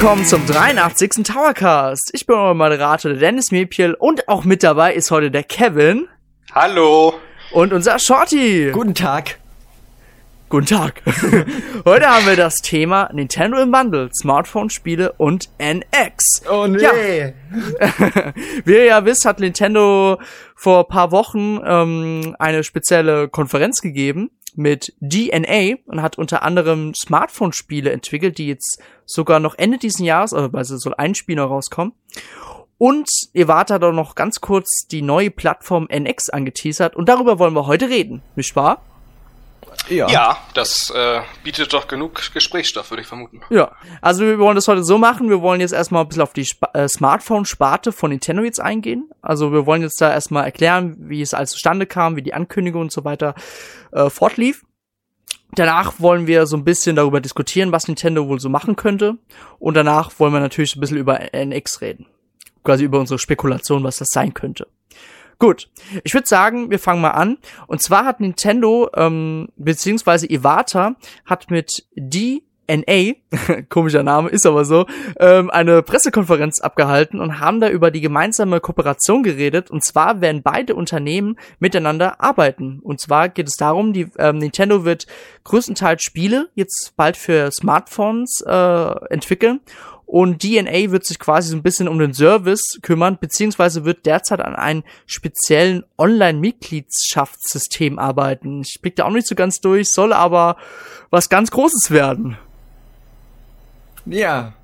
Willkommen zum 83. Towercast. Ich bin euer Moderator der Dennis Mepiel und auch mit dabei ist heute der Kevin. Hallo. Und unser Shorty. Guten Tag. Guten Tag. Heute haben wir das Thema Nintendo im Bundle, Smartphone-Spiele und NX. Oh nee. Ja. Wie ihr ja wisst, hat Nintendo vor paar Wochen ähm, eine spezielle Konferenz gegeben mit DNA und hat unter anderem Smartphone-Spiele entwickelt, die jetzt sogar noch Ende diesen Jahres, also soll ein Spiel noch rauskommen. Und Iwata hat auch noch ganz kurz die neue Plattform NX angeteasert und darüber wollen wir heute reden, nicht wahr? Ja. ja, das äh, bietet doch genug Gesprächsstoff, würde ich vermuten. Ja, also wir wollen das heute so machen. Wir wollen jetzt erstmal ein bisschen auf die Sp äh, Smartphone-Sparte von Nintendo jetzt eingehen. Also wir wollen jetzt da erstmal erklären, wie es alles zustande kam, wie die Ankündigung und so weiter äh, fortlief. Danach wollen wir so ein bisschen darüber diskutieren, was Nintendo wohl so machen könnte. Und danach wollen wir natürlich ein bisschen über NX reden. Quasi über unsere Spekulation, was das sein könnte. Gut, ich würde sagen, wir fangen mal an. Und zwar hat Nintendo, ähm, beziehungsweise Iwata, hat mit DNA, komischer Name, ist aber so, ähm, eine Pressekonferenz abgehalten und haben da über die gemeinsame Kooperation geredet. Und zwar werden beide Unternehmen miteinander arbeiten. Und zwar geht es darum, die ähm, Nintendo wird größtenteils Spiele jetzt bald für Smartphones äh, entwickeln und DNA wird sich quasi so ein bisschen um den Service kümmern, beziehungsweise wird derzeit an einem speziellen Online-Mitgliedschaftssystem arbeiten. Ich blick da auch nicht so ganz durch, soll aber was ganz Großes werden. Ja,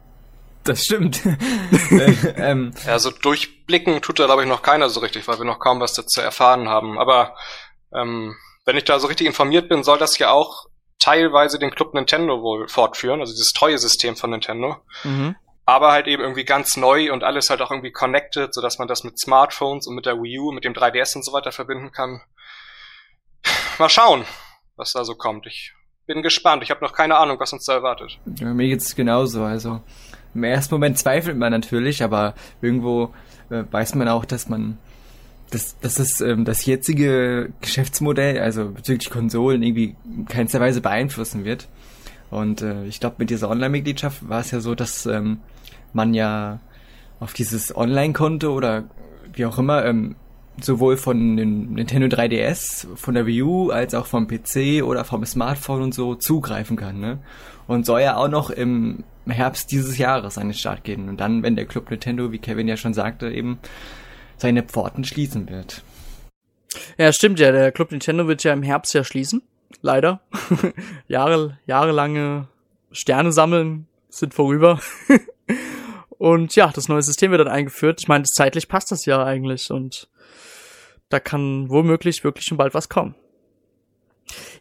das stimmt. äh, ähm. Ja, so durchblicken tut da, glaube ich, noch keiner so richtig, weil wir noch kaum was dazu erfahren haben. Aber ähm, wenn ich da so richtig informiert bin, soll das ja auch teilweise den Club Nintendo wohl fortführen, also dieses treue System von Nintendo. Mhm. Aber halt eben irgendwie ganz neu und alles halt auch irgendwie connected, sodass man das mit Smartphones und mit der Wii U, mit dem 3DS und so weiter verbinden kann. Mal schauen, was da so kommt. Ich bin gespannt. Ich habe noch keine Ahnung, was uns da erwartet. Ja, mir geht's genauso. Also im ersten Moment zweifelt man natürlich, aber irgendwo äh, weiß man auch, dass man dass, dass das, ähm, das jetzige Geschäftsmodell, also bezüglich Konsolen, irgendwie keinster Weise beeinflussen wird. Und äh, ich glaube, mit dieser Online-Mitgliedschaft war es ja so, dass ähm, man ja auf dieses Online-Konto oder wie auch immer ähm, sowohl von den Nintendo 3DS, von der Wii U, als auch vom PC oder vom Smartphone und so zugreifen kann. Ne? Und soll ja auch noch im Herbst dieses Jahres an den Start gehen. Und dann, wenn der Club Nintendo, wie Kevin ja schon sagte, eben seine Pforten schließen wird. Ja, stimmt ja. Der Club Nintendo wird ja im Herbst ja schließen. Leider. Jahre, jahrelange Sterne sammeln sind vorüber. und ja, das neue System wird dann eingeführt. Ich meine, zeitlich passt das ja eigentlich und da kann womöglich wirklich schon bald was kommen.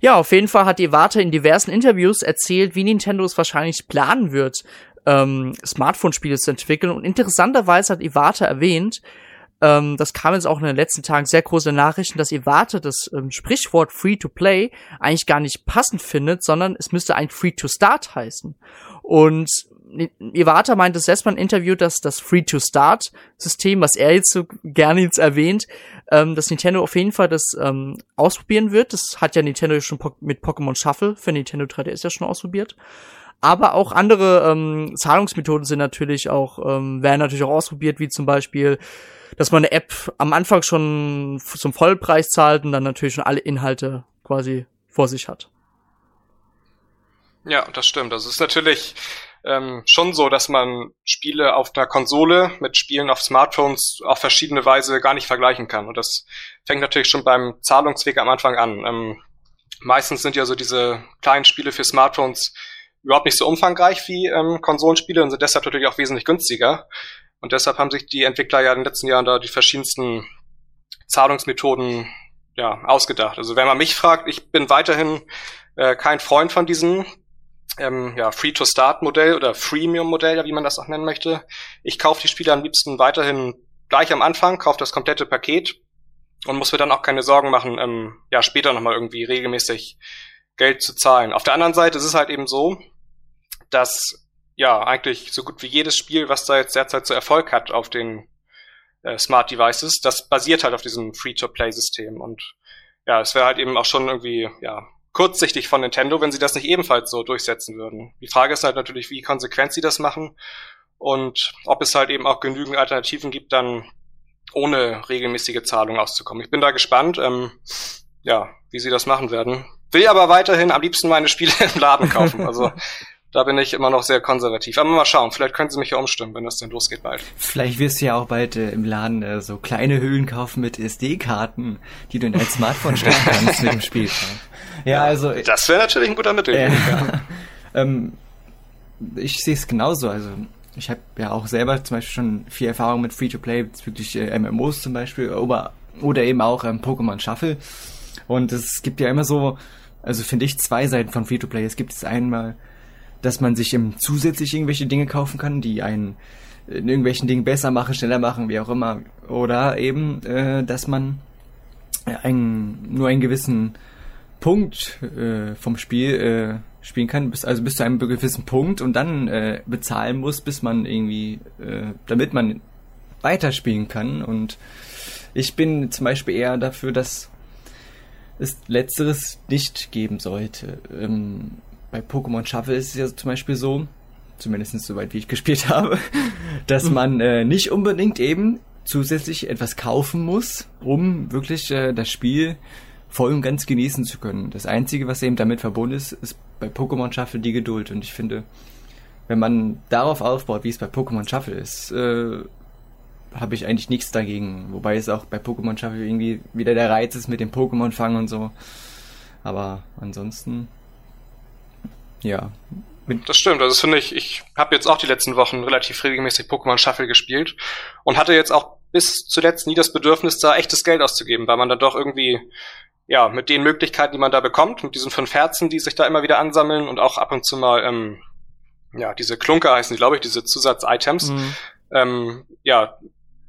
Ja, auf jeden Fall hat Iwata in diversen Interviews erzählt, wie Nintendo es wahrscheinlich planen wird, ähm, Smartphone-Spiele zu entwickeln. Und interessanterweise hat Iwata erwähnt, ähm, das kam jetzt auch in den letzten Tagen sehr große Nachrichten, dass Iwata das ähm, Sprichwort Free to Play eigentlich gar nicht passend findet, sondern es müsste eigentlich Free to Start heißen. Und Iwata meinte selbst mal im Interview, dass das Free-to-Start-System, was er jetzt so gerne jetzt erwähnt, ähm, dass Nintendo auf jeden Fall das ähm, ausprobieren wird. Das hat ja Nintendo schon mit Pokémon Shuffle für Nintendo 3DS ja schon ausprobiert. Aber auch andere ähm, Zahlungsmethoden sind natürlich auch, ähm, werden natürlich auch ausprobiert, wie zum Beispiel dass man eine App am Anfang schon zum Vollpreis zahlt und dann natürlich schon alle Inhalte quasi vor sich hat. Ja, das stimmt. Das ist natürlich ähm, schon so, dass man Spiele auf der Konsole mit Spielen auf Smartphones auf verschiedene Weise gar nicht vergleichen kann. Und das fängt natürlich schon beim Zahlungsweg am Anfang an. Ähm, meistens sind ja so diese kleinen Spiele für Smartphones überhaupt nicht so umfangreich wie ähm, Konsolenspiele und sind deshalb natürlich auch wesentlich günstiger. Und deshalb haben sich die Entwickler ja in den letzten Jahren da die verschiedensten Zahlungsmethoden ja, ausgedacht. Also wenn man mich fragt, ich bin weiterhin äh, kein Freund von diesem ähm, ja, Free-to-Start-Modell oder Freemium-Modell, ja, wie man das auch nennen möchte. Ich kaufe die Spiele am liebsten weiterhin gleich am Anfang, kaufe das komplette Paket und muss mir dann auch keine Sorgen machen, ähm, ja, später nochmal irgendwie regelmäßig Geld zu zahlen. Auf der anderen Seite ist es halt eben so, dass ja, eigentlich so gut wie jedes Spiel, was da jetzt derzeit so Erfolg hat auf den äh, Smart Devices, das basiert halt auf diesem Free-to-Play-System. Und ja, es wäre halt eben auch schon irgendwie, ja, kurzsichtig von Nintendo, wenn sie das nicht ebenfalls so durchsetzen würden. Die Frage ist halt natürlich, wie konsequent sie das machen und ob es halt eben auch genügend Alternativen gibt, dann ohne regelmäßige Zahlung auszukommen. Ich bin da gespannt, ähm, ja, wie sie das machen werden. Will aber weiterhin am liebsten meine Spiele im Laden kaufen. Also da bin ich immer noch sehr konservativ. Aber mal schauen, vielleicht können sie mich ja umstimmen, wenn das denn losgeht bald. Vielleicht wirst du ja auch bald äh, im Laden äh, so kleine Hüllen kaufen mit SD-Karten, die du in dein Smartphone stecken kannst mit dem Spiel. Ja, also. Das wäre natürlich ein guter Mittel. Äh, ja. ähm, ich sehe es genauso. Also ich habe ja auch selber zum Beispiel schon viel Erfahrung mit Free-to-Play, bezüglich äh, MMOs zum Beispiel, oder, oder eben auch ähm, Pokémon Shuffle. Und es gibt ja immer so, also finde ich, zwei Seiten von Free-to-Play. Es gibt es einmal, dass man sich eben zusätzlich irgendwelche Dinge kaufen kann, die einen in irgendwelchen Dingen besser machen, schneller machen, wie auch immer. Oder eben, äh, dass man einen, nur einen gewissen Punkt äh, vom Spiel äh, spielen kann, bis, also bis zu einem gewissen Punkt und dann äh, bezahlen muss, bis man irgendwie, äh, damit man weiterspielen kann. Und ich bin zum Beispiel eher dafür, dass es letzteres nicht geben sollte. Ähm, bei Pokémon Shuffle ist es ja zum Beispiel so, zumindest soweit wie ich gespielt habe, dass man äh, nicht unbedingt eben zusätzlich etwas kaufen muss, um wirklich äh, das Spiel voll und ganz genießen zu können. Das Einzige, was eben damit verbunden ist, ist bei Pokémon Shuffle die Geduld. Und ich finde, wenn man darauf aufbaut, wie es bei Pokémon Shuffle ist, äh, habe ich eigentlich nichts dagegen. Wobei es auch bei Pokémon Shuffle irgendwie wieder der Reiz ist mit dem Pokémon fangen und so. Aber ansonsten, ja. Das stimmt, also das finde ich, ich habe jetzt auch die letzten Wochen relativ regelmäßig Pokémon Shuffle gespielt und hatte jetzt auch bis zuletzt nie das Bedürfnis, da echtes Geld auszugeben, weil man dann doch irgendwie ja, mit den Möglichkeiten, die man da bekommt, mit diesen fünf Herzen, die sich da immer wieder ansammeln und auch ab und zu mal, ähm, ja, diese Klunker heißen die, glaube ich, diese Zusatz-Items, mhm. ähm, ja,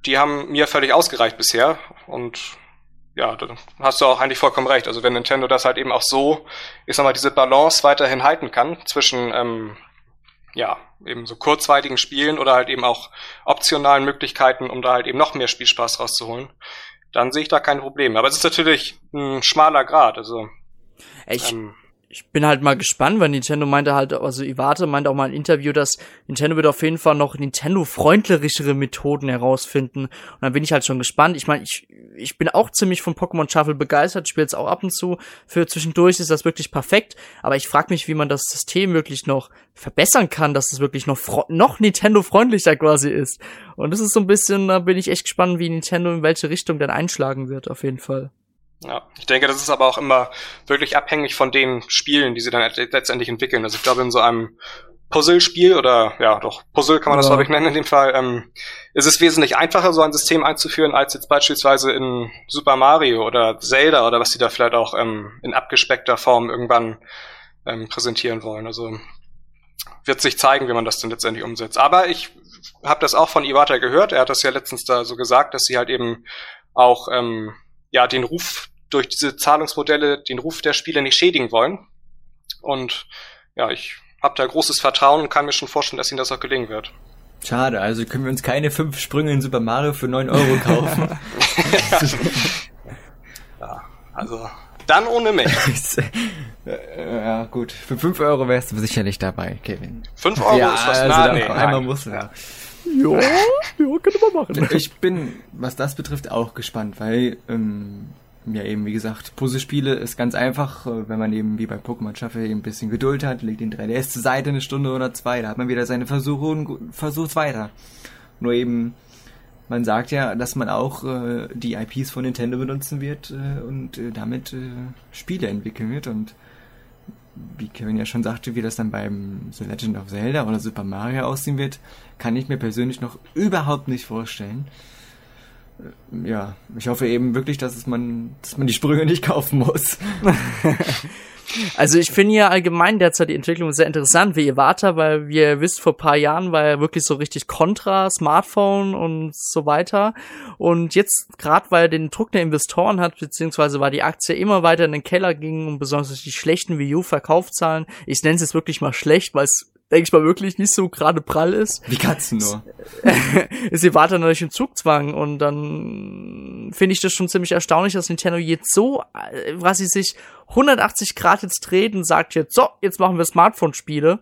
die haben mir völlig ausgereicht bisher und ja, da hast du auch eigentlich vollkommen recht. Also wenn Nintendo das halt eben auch so, ich sag mal, diese Balance weiterhin halten kann zwischen, ähm, ja, eben so kurzweiligen Spielen oder halt eben auch optionalen Möglichkeiten, um da halt eben noch mehr Spielspaß rauszuholen, dann sehe ich da kein Problem. Aber es ist natürlich ein schmaler Grad. Also ich, ähm, ich bin halt mal gespannt, weil Nintendo meinte halt, also Iwate meinte auch mal im Interview, dass Nintendo wird auf jeden Fall noch Nintendo-freundlichere Methoden herausfinden. Und dann bin ich halt schon gespannt. Ich meine, ich, ich bin auch ziemlich von Pokémon Shuffle begeistert, spiele es auch ab und zu. Für zwischendurch ist das wirklich perfekt. Aber ich frage mich, wie man das System wirklich noch verbessern kann, dass es wirklich noch, noch Nintendo-freundlicher quasi ist. Und das ist so ein bisschen, da bin ich echt gespannt, wie Nintendo in welche Richtung dann einschlagen wird, auf jeden Fall. Ja, ich denke, das ist aber auch immer wirklich abhängig von den Spielen, die sie dann letztendlich entwickeln. Also ich glaube, in so einem Puzzle-Spiel oder ja, doch Puzzle kann man das glaube ich nennen in dem Fall, ähm, ist es wesentlich einfacher, so ein System einzuführen, als jetzt beispielsweise in Super Mario oder Zelda oder was sie da vielleicht auch ähm, in abgespeckter Form irgendwann ähm, präsentieren wollen. Also wird sich zeigen, wie man das denn letztendlich umsetzt. Aber ich habe das auch von Iwata gehört. Er hat das ja letztens da so gesagt, dass sie halt eben auch ähm, ja den Ruf durch diese Zahlungsmodelle den Ruf der Spiele nicht schädigen wollen. Und ja, ich habe da großes Vertrauen und kann mir schon vorstellen, dass ihnen das auch gelingen wird. Schade, also können wir uns keine fünf Sprünge in Super Mario für neun Euro kaufen. ja, also dann ohne mich. ja, gut. Für fünf Euro wärst du sicherlich dabei, Kevin. Fünf Euro ja, ist was also nah, nee, einmal muss ja. Ja, ja, könnte man machen. Ich bin, was das betrifft, auch gespannt, weil ähm, ja eben, wie gesagt, Puzzlespiele ist ganz einfach, äh, wenn man eben wie bei Pokémon Shuffle eben ein bisschen Geduld hat, legt den 3DS zur Seite eine Stunde oder zwei, da hat man wieder seine Versuche und versucht weiter. Nur eben, man sagt ja, dass man auch äh, die IPs von Nintendo benutzen wird äh, und äh, damit äh, Spiele entwickeln wird und wie Kevin ja schon sagte, wie das dann beim The Legend of Zelda oder Super Mario aussehen wird, kann ich mir persönlich noch überhaupt nicht vorstellen. Äh, ja, ich hoffe eben wirklich, dass es man, dass man die Sprünge nicht kaufen muss. Also ich finde ja allgemein derzeit die Entwicklung sehr interessant wie Iwata, weil wie ihr wisst, vor paar Jahren war er wirklich so richtig Contra, Smartphone und so weiter. Und jetzt, gerade weil er den Druck der Investoren hat, beziehungsweise weil die Aktie immer weiter in den Keller ging und besonders die schlechten Wii U-Verkaufszahlen, ich nenne es jetzt wirklich mal schlecht, weil es denke ich mal, wirklich nicht so gerade prall ist. Wie Katzen nur. ist Iwata natürlich im Zugzwang und dann finde ich das schon ziemlich erstaunlich, dass Nintendo jetzt so, äh, was sie sich 180 Grad jetzt dreht und sagt jetzt, so, jetzt machen wir Smartphone-Spiele.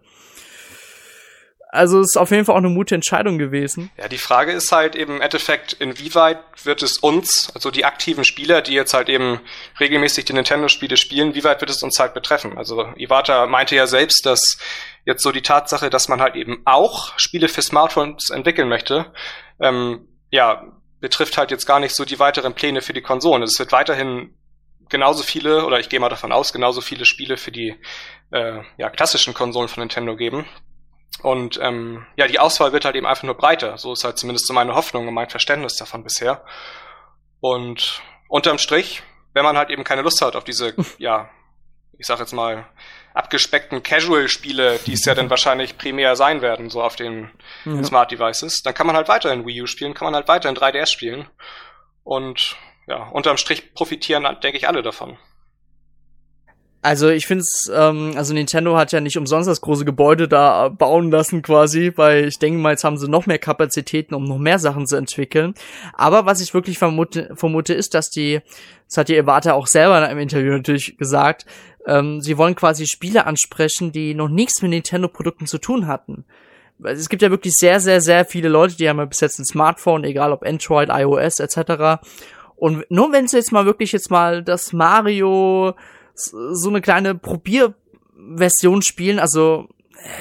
Also es ist auf jeden Fall auch eine mutige Entscheidung gewesen. Ja, die Frage ist halt eben im Endeffekt, inwieweit wird es uns, also die aktiven Spieler, die jetzt halt eben regelmäßig die Nintendo-Spiele spielen, wie weit wird es uns halt betreffen? Also Iwata meinte ja selbst, dass jetzt so die Tatsache, dass man halt eben auch Spiele für Smartphones entwickeln möchte, ähm, ja, betrifft halt jetzt gar nicht so die weiteren Pläne für die Konsolen. Es wird weiterhin genauso viele, oder ich gehe mal davon aus, genauso viele Spiele für die äh, ja, klassischen Konsolen von Nintendo geben. Und ähm, ja, die Auswahl wird halt eben einfach nur breiter. So ist halt zumindest so meine Hoffnung und mein Verständnis davon bisher. Und unterm Strich, wenn man halt eben keine Lust hat auf diese, ja, ich sag jetzt mal, abgespeckten Casual-Spiele, die es ja dann wahrscheinlich primär sein werden, so auf den ja. Smart Devices, dann kann man halt weiterhin Wii U spielen, kann man halt weiterhin 3DS spielen. Und ja, unterm Strich profitieren, denke ich, alle davon. Also ich finde es, ähm, also Nintendo hat ja nicht umsonst das große Gebäude da bauen lassen quasi, weil ich denke mal, jetzt haben sie noch mehr Kapazitäten, um noch mehr Sachen zu entwickeln. Aber was ich wirklich vermute, vermute ist, dass die, das hat die Iwata auch selber einem Interview natürlich gesagt, ähm, sie wollen quasi Spiele ansprechen, die noch nichts mit Nintendo-Produkten zu tun hatten. Es gibt ja wirklich sehr, sehr, sehr viele Leute, die haben ja bis jetzt ein Smartphone, egal ob Android, iOS etc. Und nur wenn sie jetzt mal wirklich jetzt mal das Mario so eine kleine Probierversion spielen, also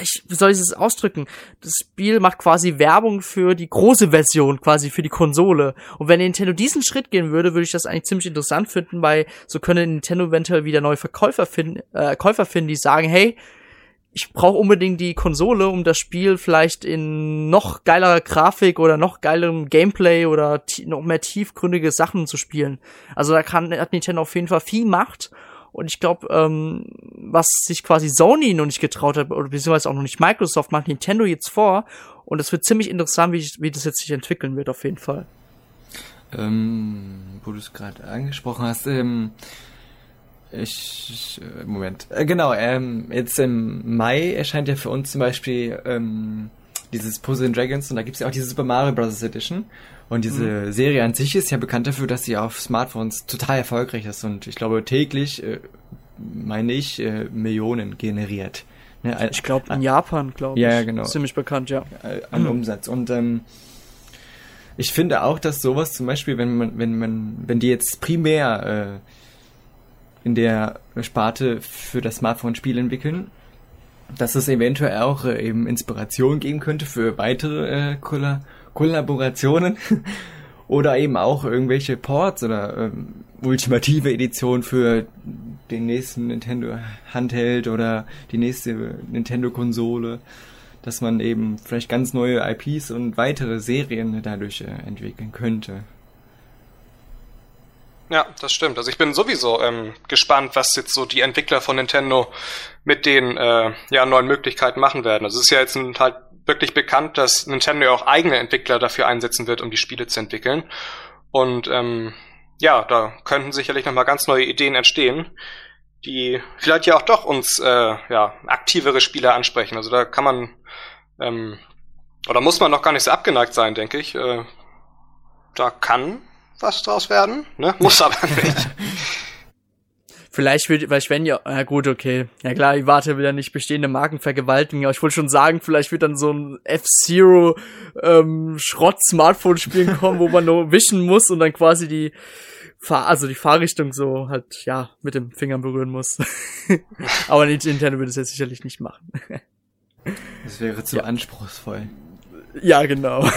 ich, wie soll ich es ausdrücken? Das Spiel macht quasi Werbung für die große Version, quasi für die Konsole. Und wenn Nintendo diesen Schritt gehen würde, würde ich das eigentlich ziemlich interessant finden, weil so könnte Nintendo eventuell wieder neue Verkäufer finden, äh, Käufer finden, die sagen, hey, ich brauche unbedingt die Konsole, um das Spiel vielleicht in noch geilerer Grafik oder noch geilerem Gameplay oder noch mehr tiefgründige Sachen zu spielen. Also da kann hat Nintendo auf jeden Fall viel Macht und ich glaube, ähm, was sich quasi Sony noch nicht getraut hat, oder beziehungsweise auch noch nicht Microsoft, macht Nintendo jetzt vor. Und es wird ziemlich interessant, wie, wie das jetzt sich entwickeln wird, auf jeden Fall. Ähm, wo du es gerade angesprochen hast, ähm, ich, ich äh, Moment. Äh, genau, ähm, jetzt im Mai erscheint ja für uns zum Beispiel ähm, dieses Puzzle Dragons und da gibt's ja auch diese Super Mario Bros. Edition. Und diese mhm. Serie an sich ist ja bekannt dafür, dass sie auf Smartphones total erfolgreich ist und ich glaube täglich, äh, meine ich, äh, Millionen generiert. Ne, ich glaube in Japan, glaube ich. Ja, genau. Ziemlich bekannt, ja. Äh, an mhm. Umsatz. Und ähm, ich finde auch, dass sowas zum Beispiel, wenn man, wenn man, wenn die jetzt primär äh, in der Sparte für das Smartphone Spiel entwickeln, dass es eventuell auch äh, eben Inspiration geben könnte für weitere äh, Colla Kollaborationen oder eben auch irgendwelche Ports oder ähm, ultimative Edition für den nächsten Nintendo Handheld oder die nächste Nintendo Konsole, dass man eben vielleicht ganz neue IPs und weitere Serien dadurch äh, entwickeln könnte. Ja, das stimmt. Also ich bin sowieso ähm, gespannt, was jetzt so die Entwickler von Nintendo mit den äh, ja, neuen Möglichkeiten machen werden. Also es ist ja jetzt ein, halt wirklich bekannt, dass Nintendo ja auch eigene Entwickler dafür einsetzen wird, um die Spiele zu entwickeln. Und ähm, ja, da könnten sicherlich nochmal ganz neue Ideen entstehen, die vielleicht ja auch doch uns äh, ja, aktivere Spieler ansprechen. Also da kann man ähm, oder muss man noch gar nicht so abgeneigt sein, denke ich. Äh, da kann was draus werden, ne? Muss aber nicht. Vielleicht wird, vielleicht wenn ja, na gut, okay. Ja klar, ich warte wieder nicht bestehende Marken vergewaltigen, aber ich wollte schon sagen, vielleicht wird dann so ein F-Zero ähm, Schrott-Smartphone-Spielen kommen, wo man nur wischen muss und dann quasi die Fahr also die Fahrrichtung so halt, ja, mit dem Finger berühren muss. aber Nintendo würde es jetzt sicherlich nicht machen. das wäre zu ja. anspruchsvoll. Ja, genau.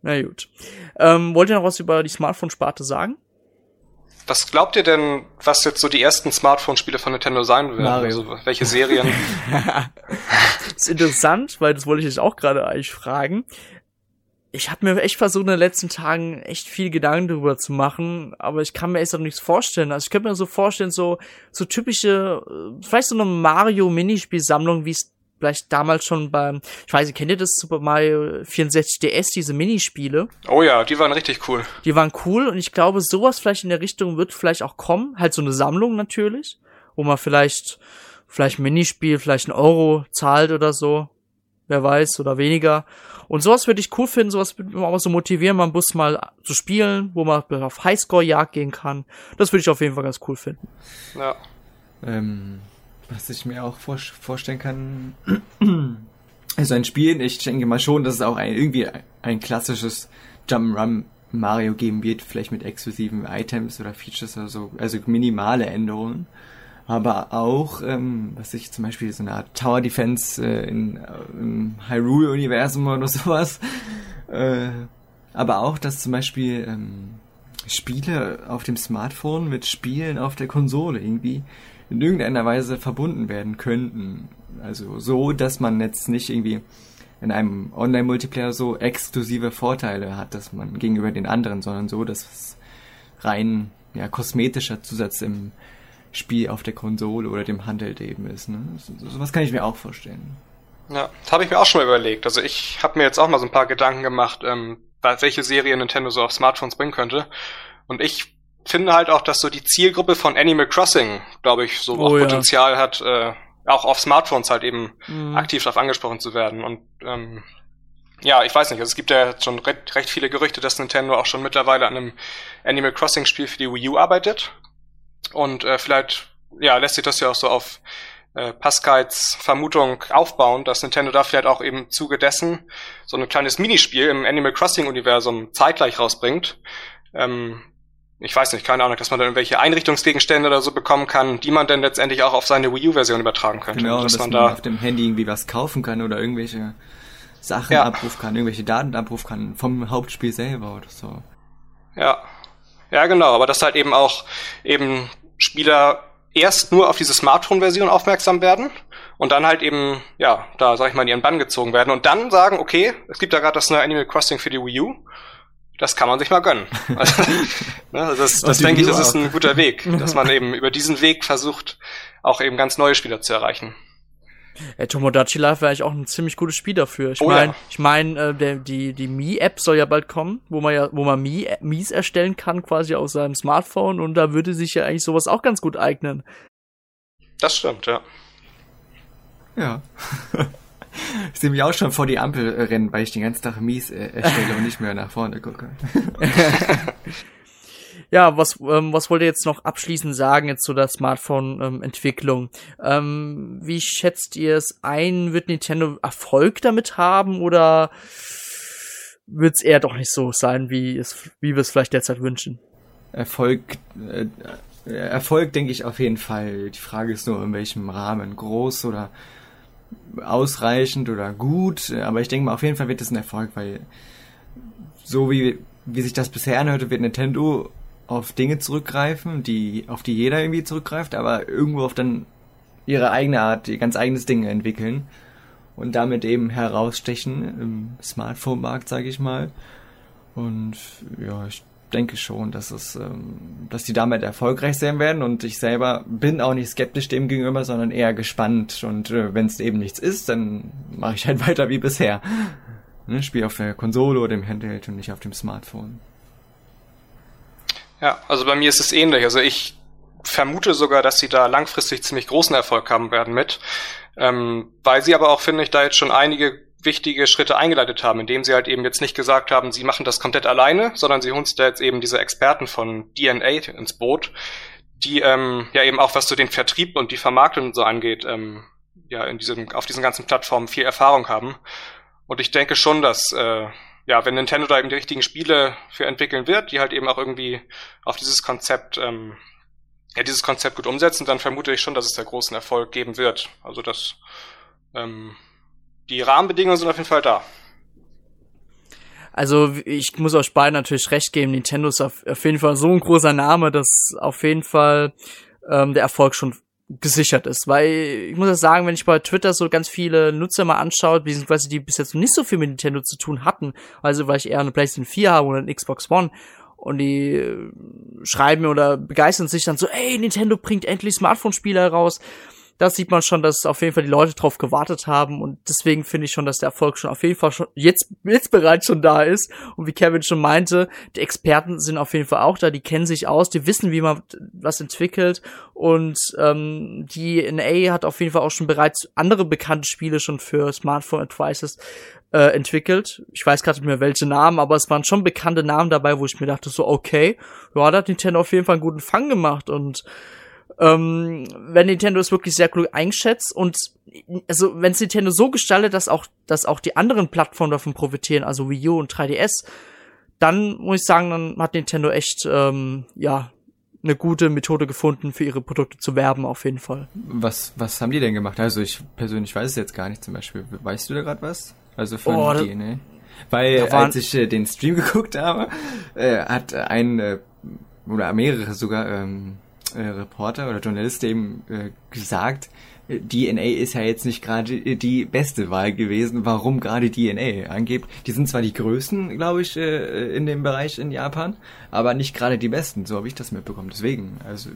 Na gut. Ähm, wollt ihr noch was über die Smartphone-Sparte sagen? Was glaubt ihr denn, was jetzt so die ersten Smartphone-Spiele von Nintendo sein werden? Mario. Also welche Serien? das ist interessant, weil das wollte ich jetzt auch gerade eigentlich fragen. Ich habe mir echt versucht, in den letzten Tagen echt viel Gedanken darüber zu machen, aber ich kann mir echt noch nichts vorstellen. Also ich könnte mir so vorstellen, so, so typische, äh, vielleicht so eine Mario-Minispielsammlung, wie es vielleicht damals schon beim, ich weiß nicht, kennt ihr das Super Mario 64 DS, diese Minispiele? Oh ja, die waren richtig cool. Die waren cool und ich glaube, sowas vielleicht in der Richtung wird vielleicht auch kommen. Halt so eine Sammlung natürlich, wo man vielleicht vielleicht ein Minispiel, vielleicht ein Euro zahlt oder so. Wer weiß, oder weniger. Und sowas würde ich cool finden, sowas würde mich auch so motivieren, mal einen Bus mal zu spielen, wo man auf Highscore-Jagd gehen kann. Das würde ich auf jeden Fall ganz cool finden. Ja. Ähm, was ich mir auch vor vorstellen kann, also ein Spiel, ich denke mal schon, dass es auch ein, irgendwie ein klassisches Jump'n'Run Mario geben wird, vielleicht mit exklusiven Items oder Features oder so, also minimale Änderungen. Aber auch, ähm, was ich zum Beispiel so eine Art Tower Defense äh, in, äh, im Hyrule-Universum oder sowas. Äh, aber auch, dass zum Beispiel ähm, Spiele auf dem Smartphone mit Spielen auf der Konsole irgendwie in irgendeiner Weise verbunden werden könnten. Also so, dass man jetzt nicht irgendwie in einem Online-Multiplayer so exklusive Vorteile hat, dass man gegenüber den anderen, sondern so, dass es rein ja, kosmetischer Zusatz im Spiel auf der Konsole oder dem Handheld eben ist. Ne? So, was kann ich mir auch vorstellen. Ja, das habe ich mir auch schon mal überlegt. Also ich habe mir jetzt auch mal so ein paar Gedanken gemacht, ähm, welche Serie Nintendo so auf Smartphones bringen könnte. Und ich finde halt auch, dass so die Zielgruppe von Animal Crossing, glaube ich, so oh, auch ja. Potenzial hat, äh, auch auf Smartphones halt eben mhm. aktiv darauf angesprochen zu werden. Und ähm, ja, ich weiß nicht, also es gibt ja schon recht, recht viele Gerüchte, dass Nintendo auch schon mittlerweile an einem Animal Crossing Spiel für die Wii U arbeitet. Und äh, vielleicht, ja, lässt sich das ja auch so auf äh, Pascals Vermutung aufbauen, dass Nintendo da vielleicht auch eben zuge dessen so ein kleines Minispiel im Animal Crossing Universum zeitgleich rausbringt, ähm, ich weiß nicht, keine Ahnung, dass man dann irgendwelche Einrichtungsgegenstände oder so bekommen kann, die man dann letztendlich auch auf seine Wii U-Version übertragen könnte. Genau, dass, dass man, man da auf dem Handy irgendwie was kaufen kann oder irgendwelche Sachen ja. abrufen kann, irgendwelche Daten abrufen kann vom Hauptspiel selber oder so. Ja. Ja, genau, aber dass halt eben auch eben Spieler erst nur auf diese Smartphone-Version aufmerksam werden und dann halt eben, ja, da sag ich mal in ihren Bann gezogen werden und dann sagen, okay, es gibt da gerade das neue Animal Crossing für die Wii U das kann man sich mal gönnen. Also, ne, das das denke ich, das ist ein guter Weg, dass man eben über diesen Weg versucht, auch eben ganz neue Spieler zu erreichen. Ja, Tomodachi Life wäre eigentlich auch ein ziemlich gutes Spiel dafür. Ich oh, meine, ja. ich meine, äh, die die Mi App soll ja bald kommen, wo man ja, wo man Mi Mies erstellen kann quasi aus seinem Smartphone und da würde sich ja eigentlich sowas auch ganz gut eignen. Das stimmt, ja. Ja. Ich sehe mich auch schon vor die Ampel rennen, weil ich den ganzen Tag mies äh, erstelle und nicht mehr nach vorne gucke. ja, was, ähm, was wollt ihr jetzt noch abschließend sagen jetzt zu der Smartphone-Entwicklung? Ähm, wie schätzt ihr es ein? Wird Nintendo Erfolg damit haben oder wird es eher doch nicht so sein, wie, es, wie wir es vielleicht derzeit wünschen? Erfolg, äh, Erfolg denke ich auf jeden Fall. Die Frage ist nur, in welchem Rahmen. Groß oder ausreichend oder gut, aber ich denke mal, auf jeden Fall wird es ein Erfolg, weil so wie, wie sich das bisher anhörte, wird Nintendo auf Dinge zurückgreifen, die, auf die jeder irgendwie zurückgreift, aber irgendwo auf dann ihre eigene Art, ihr ganz eigenes Ding entwickeln und damit eben herausstechen im Smartphone-Markt, sage ich mal. Und ja, ich denke schon, dass es, ähm, dass die damit erfolgreich sein werden und ich selber bin auch nicht skeptisch dem gegenüber, sondern eher gespannt und äh, wenn es eben nichts ist, dann mache ich halt weiter wie bisher. Ne, Spiel auf der Konsole oder dem Handheld und nicht auf dem Smartphone. Ja, also bei mir ist es ähnlich. Also ich vermute sogar, dass sie da langfristig ziemlich großen Erfolg haben werden mit, ähm, weil sie aber auch, finde ich, da jetzt schon einige wichtige Schritte eingeleitet haben, indem sie halt eben jetzt nicht gesagt haben, sie machen das komplett alleine, sondern sie holen sich da jetzt eben diese Experten von DNA ins Boot, die ähm, ja eben auch was so den Vertrieb und die Vermarktung und so angeht, ähm, ja in diesem auf diesen ganzen Plattformen viel Erfahrung haben. Und ich denke schon, dass äh, ja, wenn Nintendo da eben die richtigen Spiele für entwickeln wird, die halt eben auch irgendwie auf dieses Konzept ähm, ja, dieses Konzept gut umsetzen, dann vermute ich schon, dass es da großen Erfolg geben wird. Also das ähm, die Rahmenbedingungen sind auf jeden Fall da. Also ich muss euch beiden natürlich recht geben, Nintendo ist auf, auf jeden Fall so ein großer Name, dass auf jeden Fall ähm, der Erfolg schon gesichert ist. Weil ich muss ja sagen, wenn ich bei Twitter so ganz viele Nutzer mal anschaue, beziehungsweise die bis jetzt nicht so viel mit Nintendo zu tun hatten, also weil ich eher eine PlayStation 4 habe oder eine Xbox One und die äh, schreiben mir oder begeistern sich dann so, ey, Nintendo bringt endlich Smartphone-Spiele heraus da sieht man schon, dass auf jeden Fall die Leute drauf gewartet haben und deswegen finde ich schon, dass der Erfolg schon auf jeden Fall schon jetzt, jetzt bereits schon da ist. Und wie Kevin schon meinte, die Experten sind auf jeden Fall auch da, die kennen sich aus, die wissen, wie man was entwickelt und ähm, die NA hat auf jeden Fall auch schon bereits andere bekannte Spiele schon für Smartphone-Advices äh, entwickelt. Ich weiß gerade nicht mehr welche Namen, aber es waren schon bekannte Namen dabei, wo ich mir dachte, so okay, ja, da hat Nintendo auf jeden Fall einen guten Fang gemacht und ähm, wenn Nintendo es wirklich sehr klug einschätzt und also wenn es Nintendo so gestaltet, dass auch, dass auch die anderen Plattformen davon profitieren, also Wii U und 3DS, dann muss ich sagen, dann hat Nintendo echt ähm, ja eine gute Methode gefunden, für ihre Produkte zu werben, auf jeden Fall. Was, was haben die denn gemacht? Also ich persönlich weiß es jetzt gar nicht zum Beispiel. Weißt du da gerade was? Also von Oh, da- DNA? Weil als ich äh, den Stream geguckt habe, äh, hat ein äh, oder mehrere sogar ähm, äh, Reporter oder Journalisten eben äh, gesagt, äh, DNA ist ja jetzt nicht gerade äh, die beste Wahl gewesen. Warum gerade DNA angebt? Die sind zwar die größten, glaube ich, äh, in dem Bereich in Japan, aber nicht gerade die besten. So habe ich das mitbekommen. Deswegen, also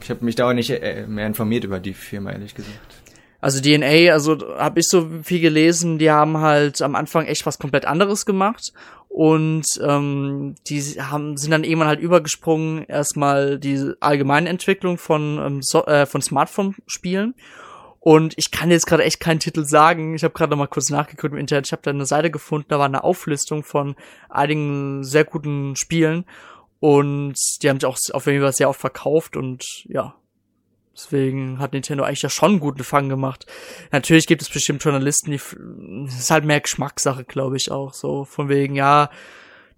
ich habe mich da auch nicht äh, mehr informiert über die Firma, ehrlich gesagt. Also DNA, also habe ich so viel gelesen, die haben halt am Anfang echt was komplett anderes gemacht und ähm, die haben sind dann irgendwann halt übergesprungen erstmal die allgemeine Entwicklung von ähm, so, äh, von Smartphone-Spielen und ich kann jetzt gerade echt keinen Titel sagen. Ich habe gerade noch mal kurz nachgeguckt im Internet. Ich habe da eine Seite gefunden, da war eine Auflistung von einigen sehr guten Spielen und die haben sich auch auf jeden Fall sehr oft verkauft und ja, Deswegen hat Nintendo eigentlich ja schon einen guten Fang gemacht. Natürlich gibt es bestimmt Journalisten, die, ist halt mehr Geschmackssache, glaube ich auch. So von wegen, ja,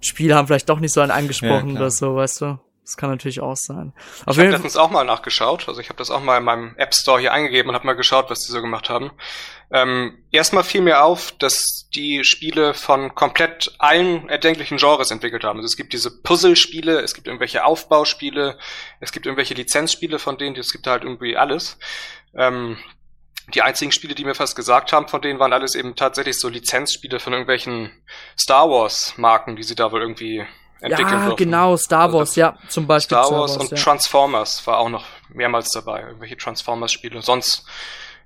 Spiele haben vielleicht doch nicht so einen angesprochen Ja, oder so, weißt du. Das kann natürlich auch sein. Auf Ich habe letztens auch mal nachgeschaut. Also ich habe das auch mal in meinem App Store hier eingegeben und habe mal geschaut, was die so gemacht haben. Ähm, erstmal fiel mir auf, dass die Spiele von komplett allen erdenklichen Genres entwickelt haben. Also es gibt diese Puzzle-Spiele, es gibt irgendwelche Aufbauspiele, es gibt irgendwelche Lizenzspiele von denen, es gibt halt irgendwie alles. Ähm, die einzigen Spiele, die mir fast gesagt haben, von denen waren alles eben tatsächlich so Lizenzspiele von irgendwelchen Star Wars Marken, die sie da wohl irgendwie entwickeln ja, durften. genau, Star Also Wars, ja, zum Beispiel Star Wars und ja. Transformers war auch noch mehrmals dabei, irgendwelche Transformers-Spiele. Sonst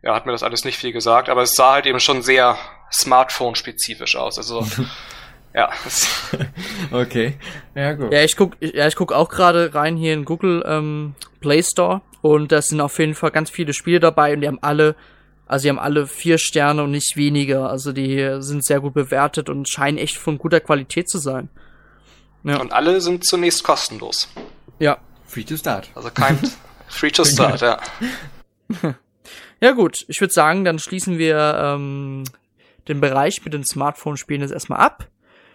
ja, hat mir das alles nicht viel gesagt, aber es sah halt eben schon sehr Smartphone-spezifisch aus. Also ja, Okay. Ja, gut. Ja, ich guck, ja, ich guck auch gerade rein hier in Google ähm, Play Store und da sind auf jeden Fall ganz viele Spiele dabei und die haben alle, also die haben alle vier Sterne und nicht weniger. Also die sind sehr gut bewertet und scheinen echt von guter Qualität zu sein. Ja. und alle sind zunächst kostenlos. Ja. Free to start. Also kein Free to Start, ja. Ja gut, ich würde sagen, dann schließen wir ähm, den Bereich mit den Smartphone-Spielen jetzt erstmal ab.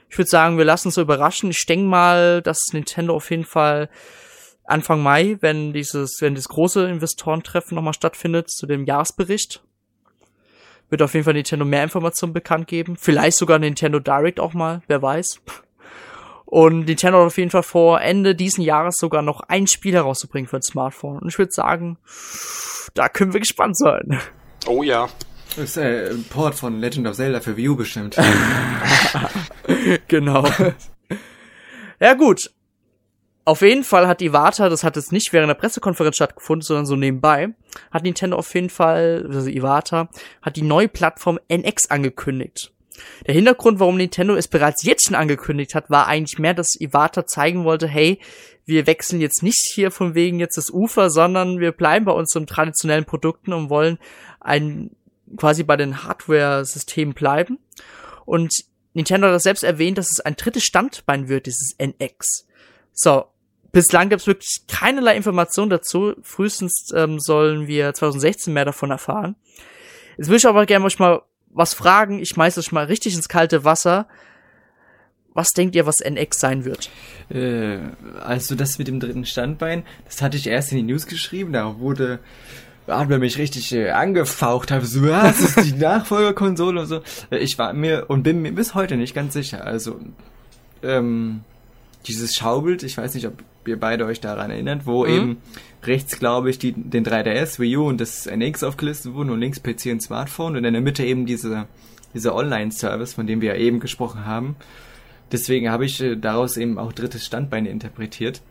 Ich würde sagen, wir lassen uns so überraschen. Ich denke mal, dass Nintendo auf jeden Fall Anfang Mai, wenn dieses, wenn das große Investorentreffen nochmal stattfindet, zu dem Jahresbericht, wird auf jeden Fall Nintendo mehr Informationen bekannt geben. Vielleicht sogar Nintendo Direct auch mal, wer weiß. Und Nintendo hat auf jeden Fall vor, Ende diesen Jahres sogar noch ein Spiel herauszubringen für ein Smartphone. Und ich würde sagen, da können wir gespannt sein. Oh ja. Das ist äh, ein Port von Legend of Zelda für Wii U bestimmt. genau. ja, gut. Auf jeden Fall hat Iwata, das hat jetzt nicht während der Pressekonferenz stattgefunden, sondern so nebenbei, hat Nintendo auf jeden Fall, also Iwata, hat die neue Plattform NX angekündigt. Der Hintergrund, warum Nintendo es bereits jetzt schon angekündigt hat, war eigentlich mehr, dass Iwata zeigen wollte, hey, wir wechseln jetzt nicht hier von wegen jetzt das Ufer, sondern wir bleiben bei unseren traditionellen Produkten und wollen ein, quasi bei den Hardware-Systemen bleiben. Und Nintendo hat das selbst erwähnt, dass es ein drittes Standbein wird, dieses NX. So, bislang gibt es wirklich keinerlei Informationen dazu. Frühestens ähm, sollen wir 2016 mehr davon erfahren. Jetzt würde ich aber gerne euch mal was fragen. Ich schmeiß euch mal richtig ins kalte Wasser. Was denkt ihr, was NX sein wird? äh, also das mit dem dritten Standbein, das hatte ich erst in die News geschrieben, da wurde hat man mich richtig äh, angefaucht, habe so, was ist die Nachfolgerkonsole und so. Äh, Ich war mir und bin mir bis heute nicht ganz sicher. Also ähm, dieses Schaubild, ich weiß nicht, ob ihr beide euch daran erinnert, wo Mhm. eben rechts, glaube ich, die, den 3DS, Wii U und das NX aufgelistet wurden und links PC und Smartphone und in der Mitte eben diese, dieser Online-Service, von dem wir ja eben gesprochen haben. Deswegen habe ich äh, daraus eben auch drittes Standbein interpretiert.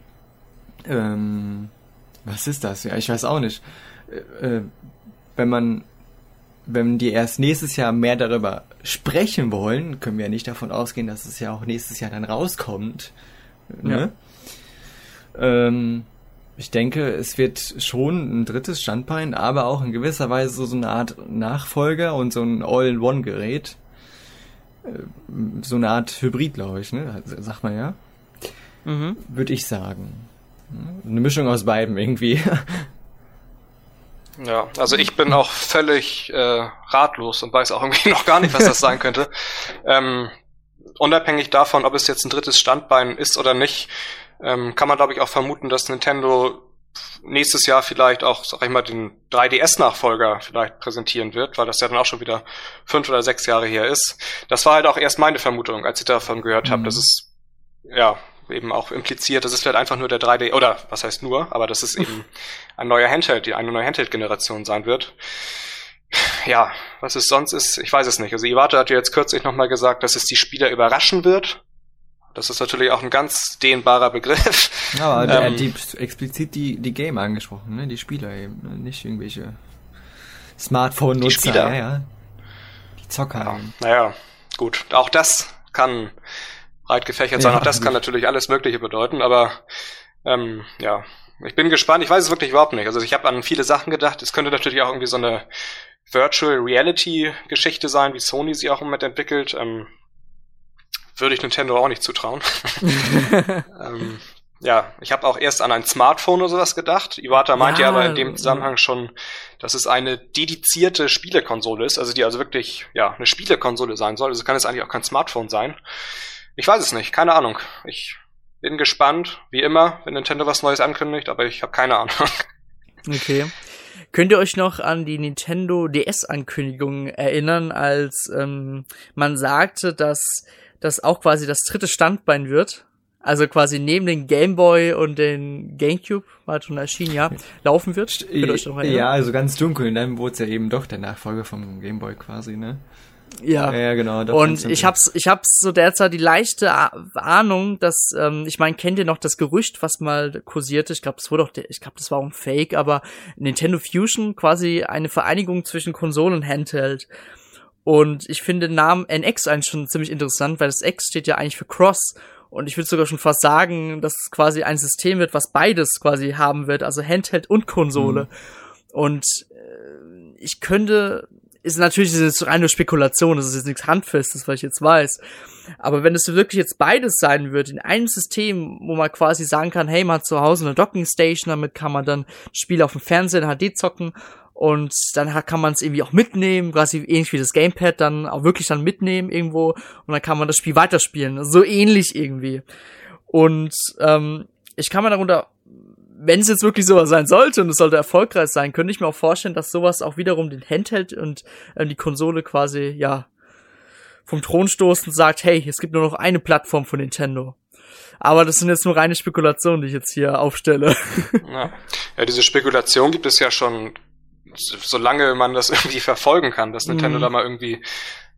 Ähm, Was ist das? Ja, ich weiß auch nicht. Äh, äh, wenn man, wenn die erst nächstes Jahr mehr darüber sprechen wollen, können wir ja nicht davon ausgehen, dass es ja auch nächstes Jahr dann rauskommt. Ne? Ja. Ähm, ich denke, es wird schon ein drittes Standbein, aber auch in gewisser Weise so eine Art Nachfolger und so ein All-in-One-Gerät. Äh, so eine Art Hybrid, glaube ich, ne? Sagt man ja. Mhm. Würde ich sagen. Eine Mischung aus beiden irgendwie. Ja, also ich bin auch völlig äh, ratlos und weiß auch irgendwie noch gar nicht, was das sein könnte. Ähm, unabhängig davon, ob es jetzt ein drittes Standbein ist oder nicht, ähm, kann man glaube ich auch vermuten, dass Nintendo nächstes Jahr vielleicht auch, sag ich mal, den 3DS-Nachfolger vielleicht präsentieren wird, weil das ja dann auch schon wieder fünf oder sechs Jahre her ist. Das war halt auch erst meine Vermutung, als ich davon gehört mhm. habe, dass es ja eben auch impliziert, dass es vielleicht einfach nur der 3D, oder was heißt nur, aber dass es eben ein neuer Handheld, eine neue Handheld-Generation sein wird. Ja, was es sonst ist, ich weiß es nicht. Also Iwata hat ja jetzt kürzlich nochmal gesagt, dass es die Spieler überraschen wird. Das ist natürlich auch ein ganz dehnbarer Begriff. Ja, aber er ähm, hat explizit die, die Game angesprochen, ne? Die Spieler eben, ne? nicht irgendwelche Smartphone-Nutzer. Die. Ja, ja. Die Zocker. Ja, naja, gut. Auch das kann breit gefächert sein. Ja, auch das kann natürlich alles Mögliche bedeuten, aber ähm, ja, ich bin gespannt. Ich weiß es wirklich überhaupt nicht. Also ich habe an viele Sachen gedacht. Es könnte natürlich auch irgendwie so eine Virtual Reality Geschichte sein, wie Sony sie auch im Moment entwickelt. Ähm, würde ich Nintendo auch nicht zutrauen. ähm, ja, ich habe auch erst an ein Smartphone oder sowas gedacht. Iwata meint ja, aber in dem Zusammenhang schon, dass es eine dedizierte Spielekonsole ist, also die also wirklich ja eine Spielekonsole sein soll. Also kann es eigentlich auch kein Smartphone sein. Ich weiß es nicht, keine Ahnung. Ich bin gespannt, wie immer, wenn Nintendo was Neues ankündigt, aber ich habe keine Ahnung. Okay. Könnt ihr euch noch an die Nintendo DS-Ankündigung erinnern, als ähm, man sagte, dass das auch quasi das dritte Standbein wird? Also quasi neben den Game Boy und den GameCube, war schon erschienen, ja, laufen wird. Ja, also ganz dunkel, dann wurde es ja eben doch der Nachfolger vom Game Boy quasi, ne? Ja. ja, genau. Und ich hab's, ich hab's so derzeit die leichte Ahnung, dass, ähm, ich meine, kennt ihr noch das Gerücht, was mal kursierte? Ich glaube, es wurde auch, ich glaube, das war auch ein Fake, aber Nintendo Fusion quasi eine Vereinigung zwischen Konsole und Handheld. Und ich finde den Namen NX eigentlich schon ziemlich interessant, weil das X steht ja eigentlich für Cross. Und ich würde sogar schon fast sagen, dass es quasi ein System wird, was beides quasi haben wird, also Handheld und Konsole. Mhm. Und äh, ich könnte ist natürlich ist jetzt reine Spekulation, das ist jetzt nichts Handfestes, was ich jetzt weiß. Aber wenn es wirklich jetzt beides sein wird, in einem System, wo man quasi sagen kann, hey, man hat zu Hause eine Docking Station, damit kann man dann Spiele auf dem Fernseher in HD zocken und dann kann man es irgendwie auch mitnehmen, quasi ähnlich wie das Gamepad dann auch wirklich dann mitnehmen irgendwo und dann kann man das Spiel weiterspielen. So ähnlich irgendwie. Und ähm, ich kann mir darunter wenn es jetzt wirklich sowas sein sollte und es sollte erfolgreich sein, könnte ich mir auch vorstellen, dass sowas auch wiederum den Handheld und äh, die Konsole quasi, ja, vom Thron stoßt und sagt, hey, es gibt nur noch eine Plattform von Nintendo. Aber das sind jetzt nur reine Spekulationen, die ich jetzt hier aufstelle. Ja, ja diese Spekulation gibt es ja schon, solange man das irgendwie verfolgen kann, dass Nintendo mhm. da mal irgendwie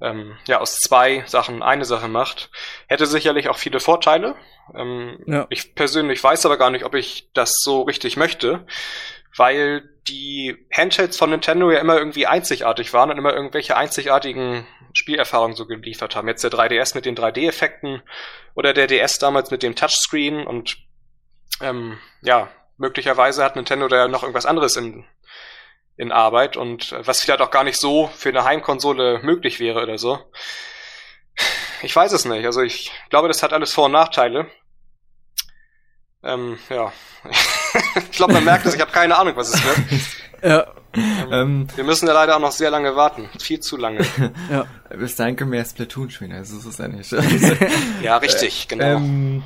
ähm, ja aus zwei Sachen eine Sache macht. Hätte sicherlich auch viele Vorteile. Ähm, ja. Ich persönlich weiß aber gar nicht, ob ich das so richtig möchte, weil die Handhelds von Nintendo ja immer irgendwie einzigartig waren und immer irgendwelche einzigartigen Spielerfahrungen so geliefert haben. Jetzt der 3DS mit den 3D-Effekten oder der DS damals mit dem Touchscreen und ähm, ja, möglicherweise hat Nintendo da ja noch irgendwas anderes in, in Arbeit und äh, was vielleicht auch gar nicht so für eine Heimkonsole möglich wäre oder so. Ich weiß es nicht. Also ich glaube, das hat alles Vor- und Nachteile. Ähm, ja. ich glaube, man merkt es, ich habe keine Ahnung, was es wird. Ja. Ähm, ähm, wir müssen ja leider auch noch sehr lange warten. Viel zu lange. ja. Bis dahin können wir ja Splatoon spielen, also ist es ja nicht. ja, richtig, genau. Ähm,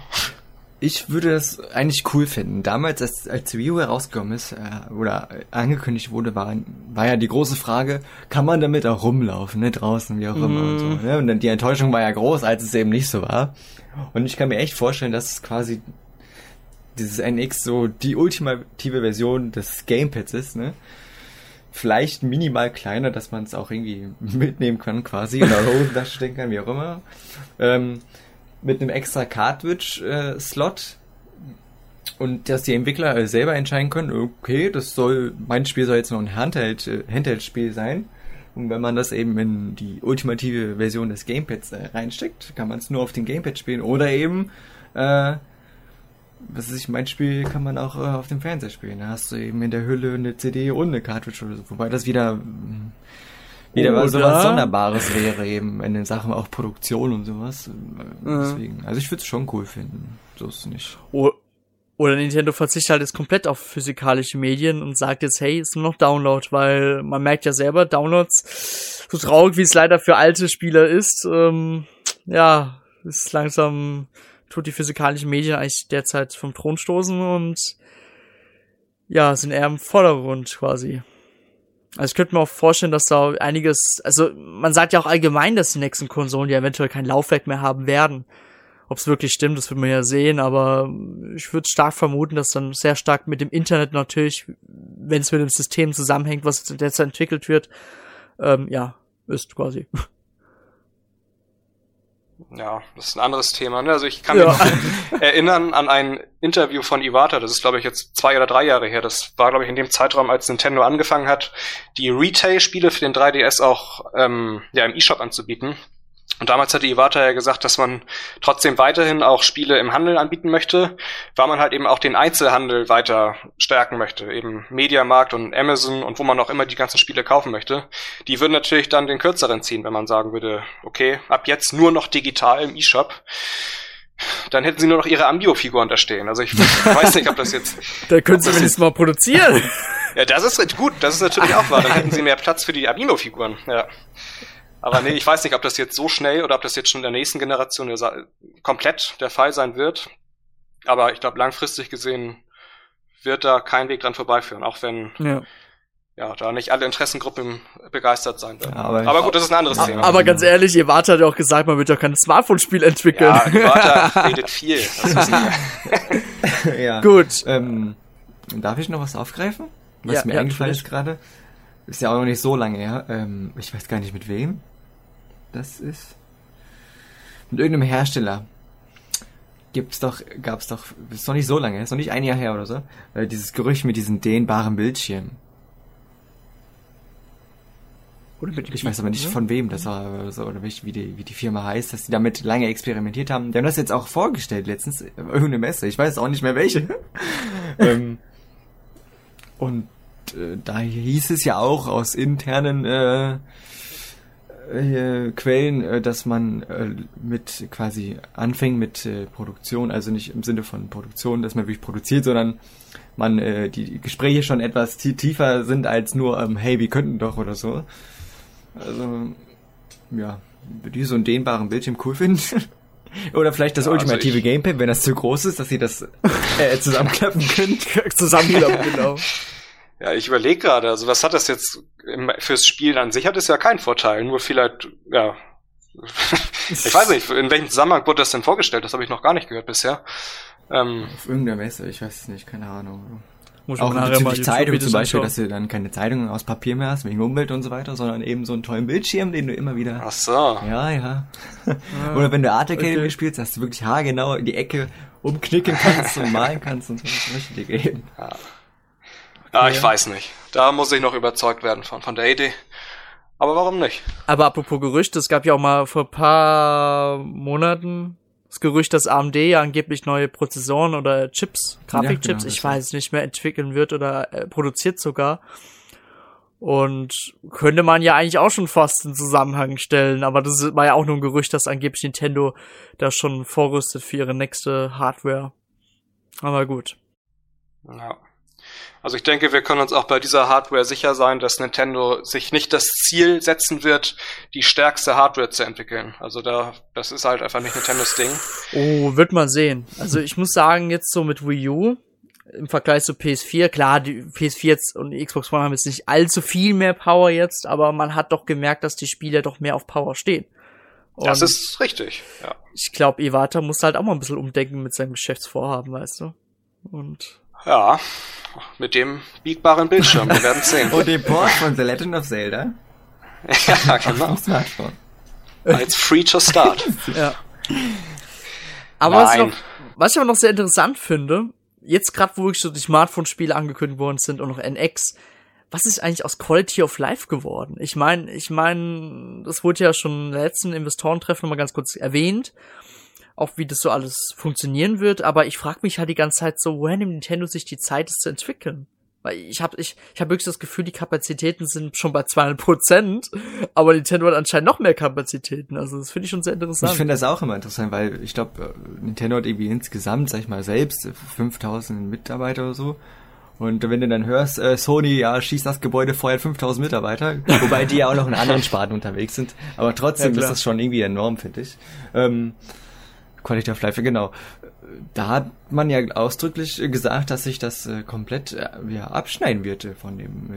ich würde es eigentlich cool finden. Damals, als, als Wii U herausgekommen ist, äh, oder angekündigt wurde, war, war ja die große Frage, kann man damit auch rumlaufen, ne, draußen, wie auch immer mm. und so. Mhm. Ne? Und dann die Enttäuschung war ja groß, als es eben nicht so war. Und ich kann mir echt vorstellen, dass es quasi dieses NX so die ultimative Version des Gamepads ist, ne? Vielleicht minimal kleiner, dass man es auch irgendwie mitnehmen kann, quasi, oder Hosentasche stecken kann, wie auch immer. Ähm, mit einem extra Cartridge-Slot. und dass die Entwickler äh, selber entscheiden können, okay, das soll, mein Spiel soll jetzt noch ein Handheld, äh, Handheld-Spiel sein. Und wenn man das eben in die ultimative Version des Gamepads äh, reinsteckt, kann man es nur auf dem Gamepad spielen. Oder eben, äh, was ist ich, mein Spiel kann man auch äh, auf dem Fernseher spielen. Da hast du eben in der Hülle eine CD und eine Cartridge oder so. Wobei das wieder, wieder was, sowas Sonderbares wäre eben in den Sachen auch Produktion und sowas. Deswegen, also ich würde es schon cool finden. So ist es nicht. Oder Nintendo verzichtet halt jetzt komplett auf physikalische Medien und sagt jetzt, hey, ist nur noch Download, weil man merkt ja selber, Downloads, so traurig wie es leider für alte Spieler ist, ähm, ja, ist langsam, tut die physikalischen Medien eigentlich derzeit vom Thron stoßen und ja, sind eher im Vordergrund quasi. Also ich könnte mir auch vorstellen, dass da einiges, also man sagt ja auch allgemein, dass die nächsten Konsolen ja eventuell kein Laufwerk mehr haben werden. Ob es wirklich stimmt, das wird man ja sehen, aber ich würde stark vermuten, dass dann sehr stark mit dem Internet natürlich, wenn es mit dem System zusammenhängt, was derzeit entwickelt wird, ähm, ja, ist quasi. Ja, das ist ein anderes Thema. Ne? Also ich kann Ja. mich erinnern an ein Interview von Iwata, das ist glaube ich jetzt zwei oder drei Jahre her. Das war glaube ich in dem Zeitraum, als Nintendo angefangen hat, die Retail-Spiele für den 3DS auch ähm, ja, im eShop anzubieten. Und damals hatte Iwata ja gesagt, dass man trotzdem weiterhin auch Spiele im Handel anbieten möchte, weil man halt eben auch den Einzelhandel weiter stärken möchte. Eben Mediamarkt und Amazon und wo man auch immer die ganzen Spiele kaufen möchte. Die würden natürlich dann den kürzeren ziehen, wenn man sagen würde, okay, ab jetzt nur noch digital im eShop. Dann hätten sie nur noch ihre Ambio-Figuren da stehen. Also ich weiß nicht, ob das jetzt. Da können sie wenigstens mal produzieren. Ja, das ist gut, das ist natürlich auch wahr. Dann hätten sie mehr Platz für die Ambino-Figuren. Ja. Aber nee, ich weiß nicht, ob das jetzt so schnell oder ob das jetzt schon in der nächsten Generation der komplett der Fall sein wird. Aber ich glaube, langfristig gesehen wird da kein Weg dran vorbeiführen, auch wenn ja. ja da nicht alle Interessengruppen begeistert sein werden. Ja, aber- aber gut, das ist ein anderes Thema. Aber ganz ehrlich, ihr wart hat ja auch gesagt, man wird ja kein Smartphone-Spiel entwickeln. ja, Wörter redet viel. Ja. Gut. Ähm, darf ich noch was aufgreifen? Was Ja, mir ja, eingefallen ist gerade. Ist ja auch noch nicht so lange her. Ähm, ich weiß gar nicht mit wem. Das ist. Mit irgendeinem Hersteller. Gibt's doch, gab's doch, ist noch nicht so lange, ist noch nicht ein Jahr her oder so. Äh, dieses Gerücht mit diesen dehnbaren Bildschirmen. Oder mit Ich weiß aber nicht ne? von wem das war oder so, oder wie, die, wie die Firma heißt, dass die damit lange experimentiert haben. Die haben das jetzt auch vorgestellt letztens, äh, irgendeine Messe, ich weiß auch nicht mehr welche. ähm, und äh, da hieß es ja auch aus internen äh, äh, Quellen, äh, dass man äh, mit quasi anfängt mit Produktion, also nicht im Sinne von Produktion, dass man wirklich produziert, sondern man äh, die Gespräche schon etwas tie- tiefer sind als nur, ähm, hey, wir könnten doch oder so. Also, ja, würde ich so einen dehnbaren Bildschirm cool finden. Oder vielleicht das Ja, also ultimative ich- Gamepad, wenn das zu groß ist, dass sie das äh, zusammenklappen können. Zusammenklappen, genau. Ja, ich überlege gerade, also was hat das jetzt fürs Spielen an sich? Hat es ja keinen Vorteil, nur vielleicht, ja. ich weiß nicht, in welchem Zusammenhang wurde das denn vorgestellt? Das habe ich noch gar nicht gehört bisher. Ähm, Auf irgendeiner Messe, ich weiß es nicht, keine Ahnung. Muss Auch bezüglich YouTube Zeitung zum Beispiel, dass du dann keine Zeitungen aus Papier mehr hast, wegen Umwelt und so weiter, sondern eben so einen tollen Bildschirm, den du immer wieder... ach so. Ja, ja. Oder wenn du Art Academy okay. spielst, dass du wirklich haargenau die Ecke umknicken kannst und malen kannst und so. Das möchte ich dir geben. Ah, ich weiß nicht. Da muss ich noch überzeugt werden von, von der Idee. Aber warum nicht? Aber apropos Gerüchte, es gab ja auch mal vor ein paar Monaten das Gerücht, dass AMD ja angeblich neue Prozessoren oder Chips, Grafikchips, genau, das ich weiß nicht mehr, entwickeln wird oder äh, produziert sogar. Und könnte man ja eigentlich auch schon fast in Zusammenhang stellen, aber das war ja auch nur ein Gerücht, dass angeblich Nintendo da schon vorrüstet für ihre nächste Hardware. Aber gut. Ja. Also ich denke, wir können uns auch bei dieser Hardware sicher sein, dass Nintendo sich nicht das Ziel setzen wird, die stärkste Hardware zu entwickeln. Also da, das ist halt einfach nicht Nintendos Ding. Oh, wird man sehen. Also ich muss sagen, jetzt so mit Wii U im Vergleich zu PS4, klar, die PS4 jetzt und die Xbox One haben jetzt nicht allzu viel mehr Power jetzt, aber man hat doch gemerkt, dass die Spiele doch mehr auf Power stehen. Und Das ist richtig, ja. ich glaube, Iwata muss halt auch mal ein bisschen umdenken mit seinem Geschäftsvorhaben, weißt du? Und Ja, mit dem biegbaren Bildschirm, wir werden sehen. Und den Port von The Legend of Zelda ja, genau. dem Smartphone. Als Free to Start. ja. Aber was noch, was ich aber noch sehr interessant finde, jetzt gerade, wo wirklich so die Smartphone-Spiele angekündigt worden sind und noch NX, was ist eigentlich aus Quality of Life geworden? Ich meine, ich meine, das wurde ja schon im letzten Investorentreffen nochmal ganz kurz erwähnt, auch wie das so alles funktionieren wird, aber ich frage mich halt die ganze Zeit so, woher nimmt Nintendo sich die Zeit, es zu entwickeln? Weil ich habe ich, ich hab wirklich das Gefühl, die Kapazitäten sind schon bei 200 Prozent, aber Nintendo hat anscheinend noch mehr Kapazitäten. Also das finde ich schon sehr interessant. Ich finde das auch immer interessant, weil ich glaube, äh, Nintendo hat irgendwie insgesamt, sag ich mal, selbst 5000 Mitarbeiter oder so. Und wenn du dann hörst, äh, Sony, ja, schießt das Gebäude vorher 5000 Mitarbeiter, wobei die ja auch noch in anderen Sparten unterwegs sind. Aber trotzdem ja, ist das schon irgendwie enorm, finde ich. Ähm, Quality of Life, genau da hat man ja ausdrücklich gesagt, dass sich das äh, komplett äh, ja, abschneiden wird äh, von dem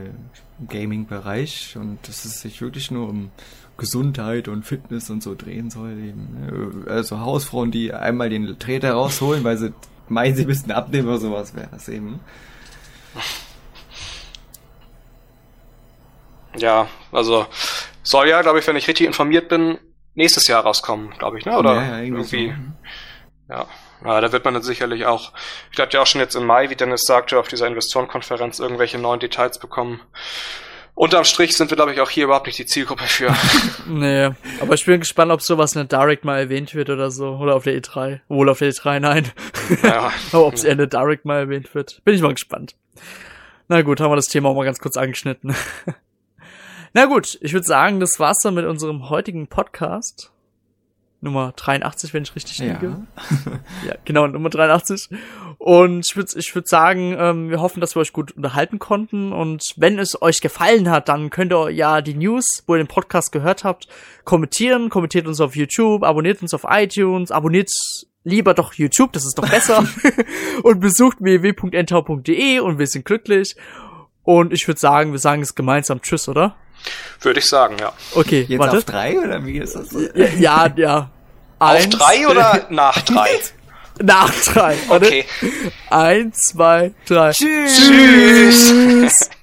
Gaming-Bereich und dass es sich wirklich nur um Gesundheit und Fitness und so drehen soll. Eben, ne? Also Hausfrauen, die einmal den Treter rausholen, weil sie meinen, sie müssten abnehmen oder sowas wäre das eben. Ja, also soll ja, glaube ich, wenn ich richtig informiert bin, nächstes Jahr rauskommen, glaube ich, ne? Oder ja, ja, irgendwie. So. Ja. Ja, da wird man dann sicherlich auch, ich hatte ja auch schon jetzt im Mai, wie Dennis sagte, auf dieser Investorenkonferenz irgendwelche neuen Details bekommen. Unterm Strich sind wir, glaube ich, auch hier überhaupt nicht die Zielgruppe für. nee, aber ich bin gespannt, ob sowas in der Direct mal erwähnt wird oder so. Oder auf der E3. Wohl auf der E3, nein. Ja. aber ob es eher in der Direct mal erwähnt wird. Bin ich mal gespannt. Na gut, haben wir das Thema auch mal ganz kurz angeschnitten. Na gut, ich würde sagen, das war's dann mit unserem heutigen Podcast. Nummer 83, wenn ich richtig liege. Ja, ja genau, Nummer 83. Und ich würde ich würd sagen, ähm, wir hoffen, dass wir euch gut unterhalten konnten. Und wenn es euch gefallen hat, dann könnt ihr ja die News, wo ihr den Podcast gehört habt, kommentieren. Kommentiert uns auf YouTube, abonniert uns auf iTunes, abonniert lieber doch YouTube, das ist doch besser. und besucht www.entau.de und wir sind glücklich. Und ich würde sagen, wir sagen es gemeinsam Tschüss, oder? Würde ich sagen, ja. Okay, Jetzt warte. auf drei oder wie ist das? Ja, ja. ja. Eins, auf drei oder nach drei? nach drei. Warte. Okay. Eins, zwei, drei. Tschüss. Tschüss.